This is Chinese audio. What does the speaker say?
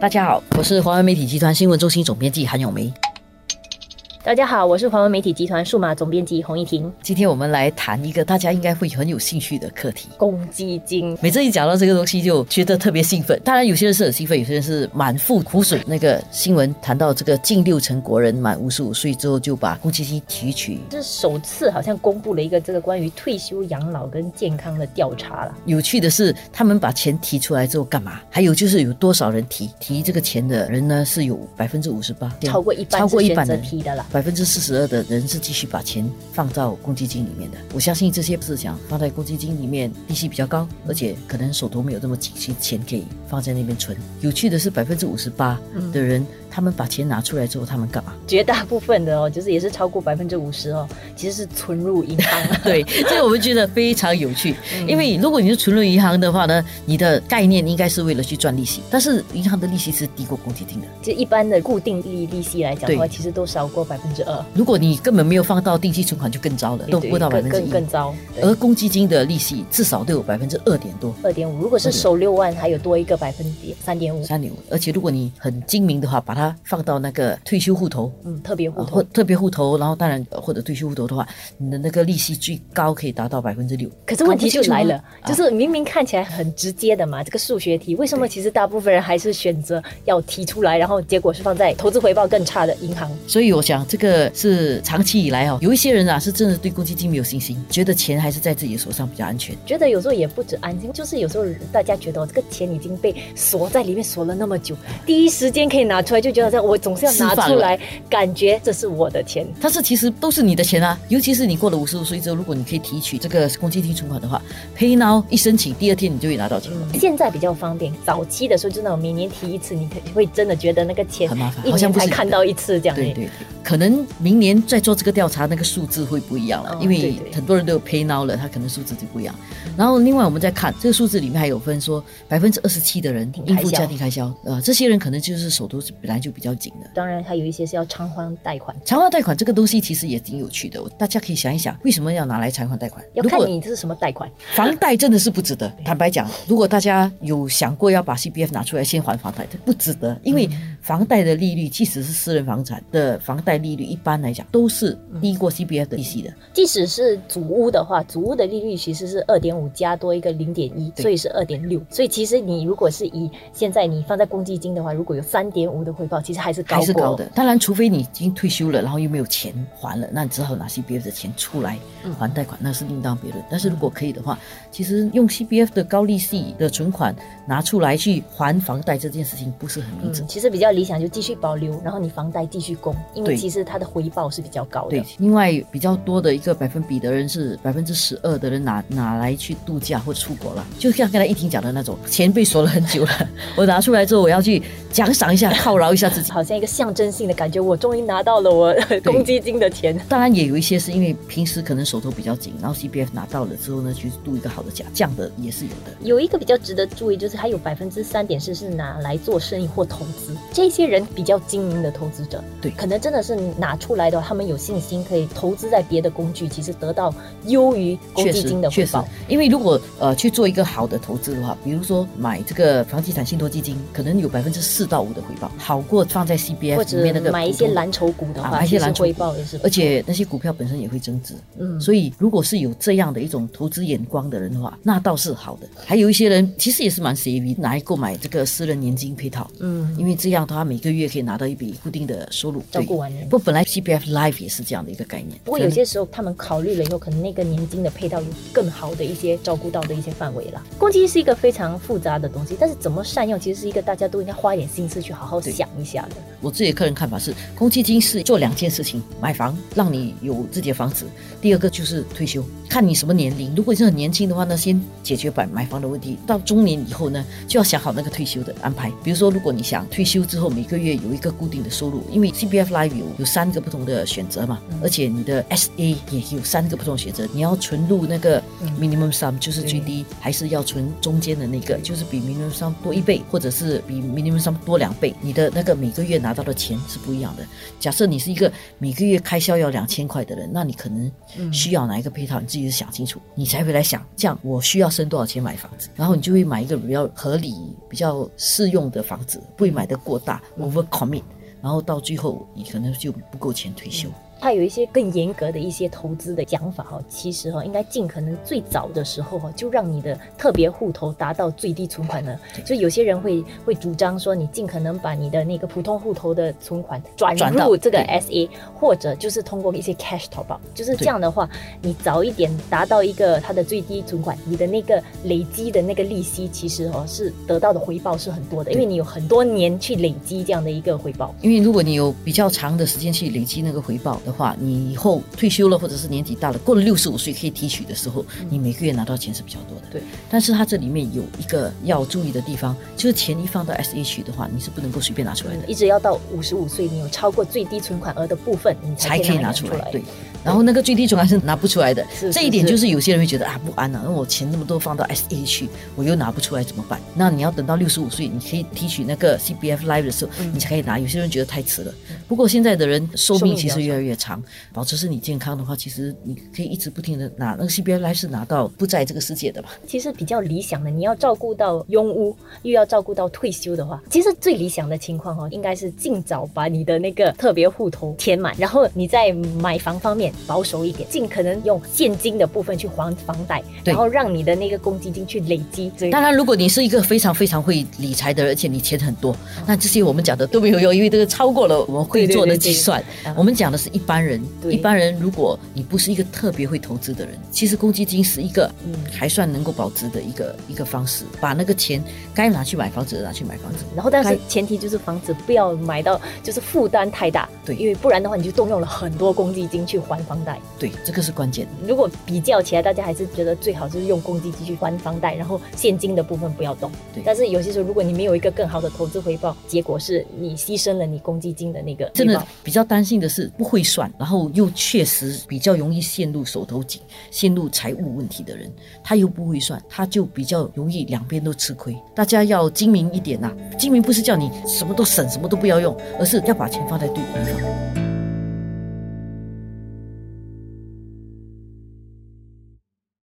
大家好，我是华为媒体集团新闻中心总编辑韩永梅。大家好，我是华文媒体集团数码总编辑洪一婷。今天我们来谈一个大家应该会很有兴趣的课题——公积金。每次一讲到这个东西，就觉得特别兴奋。当然，有些人是很兴奋，有些人是满腹苦水。那个新闻谈到这个近六成国人满五十五岁之后就把公积金提取，这是首次好像公布了一个这个关于退休养老跟健康的调查了。有趣的是，他们把钱提出来之后干嘛？还有就是有多少人提提这个钱的人呢？是有百分之五十八，超过一半，超过一半的提的了，百分之四十二的。人是继续把钱放到公积金里面的，我相信这些是想放在公积金里面，利息比较高，而且可能手头没有这么紧，钱可以放在那边存。有趣的是，百分之五十八的人。他们把钱拿出来之后，他们干嘛？绝大部分的哦，就是也是超过百分之五十哦，其实是存入银行。对，这个我们觉得非常有趣，因为如果你是存入银行的话呢，你的概念应该是为了去赚利息，但是银行的利息是低过公积金的。就一般的固定利利息来讲的话，其实都少过百分之二。如果你根本没有放到定期存款，就更糟了，都不到百分之一，更糟。而公积金的利息至少都有百分之二点多，二点五。如果是收六万，还有多一个百分点，三点五，三点五。而且如果你很精明的话，把它放到那个。退休户头，嗯，特别户头，特别户头，然后当然或者退休户头的话，你的那个利息最高可以达到百分之六。可是问题就来了，就是明明看起来很直接的嘛，这个数学题，为什么其实大部分人还是选择要提出来，然后结果是放在投资回报更差的银行？所以我想这个是长期以来哦，有一些人啊是真的对公积金没有信心，觉得钱还是在自己手上比较安全。觉得有时候也不止安心，就是有时候大家觉得哦这个钱已经被锁在里面锁了那么久，第一时间可以拿出来，就觉得这我总是要拿出来。感觉这是我的钱，但是其实都是你的钱啊！尤其是你过了五十五岁之后，如果你可以提取这个公积金存款的话，Pay Now 一申请，第二天你就会拿到钱。现在比较方便，早期的时候就那种每年提一次，你可会真的觉得那个钱很麻烦，好像才看到一次这样。对对，可能明年再做这个调查，那个数字会不一样了，因为很多人都有 Pay Now 了，他可能数字就不一样。然后另外我们再看这个数字里面还有分说，百分之二十七的人应付家庭开销，呃，这些人可能就是手头是本来就比较紧的。当然还有一些是要偿还贷款，偿还贷款这个东西其实也挺有趣的，大家可以想一想，为什么要拿来偿还贷款？要看你这是什么贷款。房贷真的是不值得。坦白讲，如果大家有想过要把 C P F 拿出来先还房贷，不值得，因为房贷的利率，即使是私人房产的房贷利率，一般来讲都是低过 C P F 的利息的。即使是主屋的话，主屋的利率其实是二点五加多一个零。零点一，所以是二点六。所以其实你如果是以现在你放在公积金的话，如果有三点五的回报，其实还是高还是高的。当然，除非你已经退休了，然后又没有钱还了，那你只好拿 C B F 的钱出来还贷款，那是另当别论。但是如果可以的话，其实用 C B F 的高利息的存款拿出来去还房贷这件事情不是很明智。其实比较理想就继续保留，然后你房贷继续供，因为其实它的回报是比较高的。对，另外比较多的一个百分比的人是百分之十二的人拿拿来去度假或出。国了，就像刚才一婷讲的那种，钱被锁了很久了，我拿出来之后，我要去奖赏一下，犒劳一下自己，好像一个象征性的感觉，我终于拿到了我公积金的钱。当然也有一些是因为平时可能手头比较紧，然后 C P F 拿到了之后呢，去度一个好的假，这样的也是有的。有一个比较值得注意，就是还有百分之三点四是拿来做生意或投资，这些人比较精明的投资者，对，可能真的是拿出来的，他们有信心可以投资在别的工具，其实得到优于公积金的回报。因为如果呃去做一个好的投资的话，比如说买这个房地产信托基金，可能有百分之四到五的回报，好过放在 C B F 里面那个买一些蓝筹股的话，买一些蓝筹回报也是，而且那些股票本身也会增值。嗯，所以如果是有这样的一种投资眼光的人的话，那倒是好的。还有一些人其实也是蛮 V 拿来购买这个私人年金配套，嗯，因为这样他每个月可以拿到一笔固定的收入，照顾完人。不，本来 C B F Life 也是这样的一个概念。不过有些时候他们考虑了以后，可能那个年金的配套有更好的一些照顾到的一些范围了。公积金是一个非常复杂的东西，但是怎么善用，其实是一个大家都应该花一点心思去好好想影响的。我自己的个人看法是，公积金是做两件事情：买房，让你有自己的房子；第二个就是退休。看你什么年龄，如果你是很年轻的话呢，先解决买买房的问题；到中年以后呢，就要想好那个退休的安排。比如说，如果你想退休之后每个月有一个固定的收入，因为 CPF Life 有有三个不同的选择嘛，而且你的 S A 也有三个不同选择，你要存入那个 minimum sum 就是最低，还是要存中间的那个，就是比 minimum sum 多一倍，或者是比 minimum sum 多两倍，你的那个每个月拿。拿到的钱是不一样的。假设你是一个每个月开销要两千块的人，那你可能需要哪一个配套，你自己想清楚，你才会来想，这样我需要生多少钱买房子，然后你就会买一个比较合理、比较适用的房子，不会买的过大 over commit，然后到最后你可能就不够钱退休。它有一些更严格的一些投资的讲法哈，其实哈应该尽可能最早的时候哈就让你的特别户头达到最低存款呢。就有些人会会主张说，你尽可能把你的那个普通户头的存款转入这个 SA，或者就是通过一些 cash top up，就是这样的话，你早一点达到一个它的最低存款，你的那个累积的那个利息其实哦是得到的回报是很多的，因为你有很多年去累积这样的一个回报。因为如果你有比较长的时间去累积那个回报。的话，你以后退休了，或者是年纪大了，过了六十五岁可以提取的时候，你每个月拿到钱是比较多的。对，但是它这里面有一个要注意的地方，就是钱一放到 S H 的话，你是不能够随便拿出来的，一直要到五十五岁，你有超过最低存款额的部分，你才可以拿出来。对。然后那个最低存款是拿不出来的，这一点就是有些人会觉得啊不安了，那我钱那么多放到 S A 去，我又拿不出来怎么办？那你要等到六十五岁，你可以提取那个 C B F Life 的时候，你才可以拿。有些人觉得太迟了，不过现在的人寿命其实越来越长，保持身体健康的话，其实你可以一直不停的拿那个 C B F Life 是拿到不在这个世界的吧。其实比较理想的，你要照顾到拥屋，又要照顾到退休的话，其实最理想的情况哈，应该是尽早把你的那个特别户头填满，然后你在买房方面保守一点。尽可能用现金的部分去还房贷，然后让你的那个公积金去累积。当然，如果你是一个非常非常会理财的人，而且你钱很多，那这些我们讲的都没有用，因为这个超过了我们会做的计算。我们讲的是一般人，一般人如果你不是一个特别会投资的人，其实公积金是一个还算能够保值的一个一个方式，把那个钱该拿去买房子拿去买房子。然后，但是前提就是房子不要买到就是负担太大，对，因为不然的话你就动用了很多公积金去还房贷。对。这个是关键。如果比较起来，大家还是觉得最好就是用公积金去还房贷，然后现金的部分不要动。对。但是有些时候，如果你没有一个更好的投资回报，结果是你牺牲了你公积金的那个。真的比较担心的是不会算，然后又确实比较容易陷入手头紧、陷入财务问题的人，他又不会算，他就比较容易两边都吃亏。大家要精明一点呐！精明不是叫你什么都省、什么都不要用，而是要把钱放在对的地方。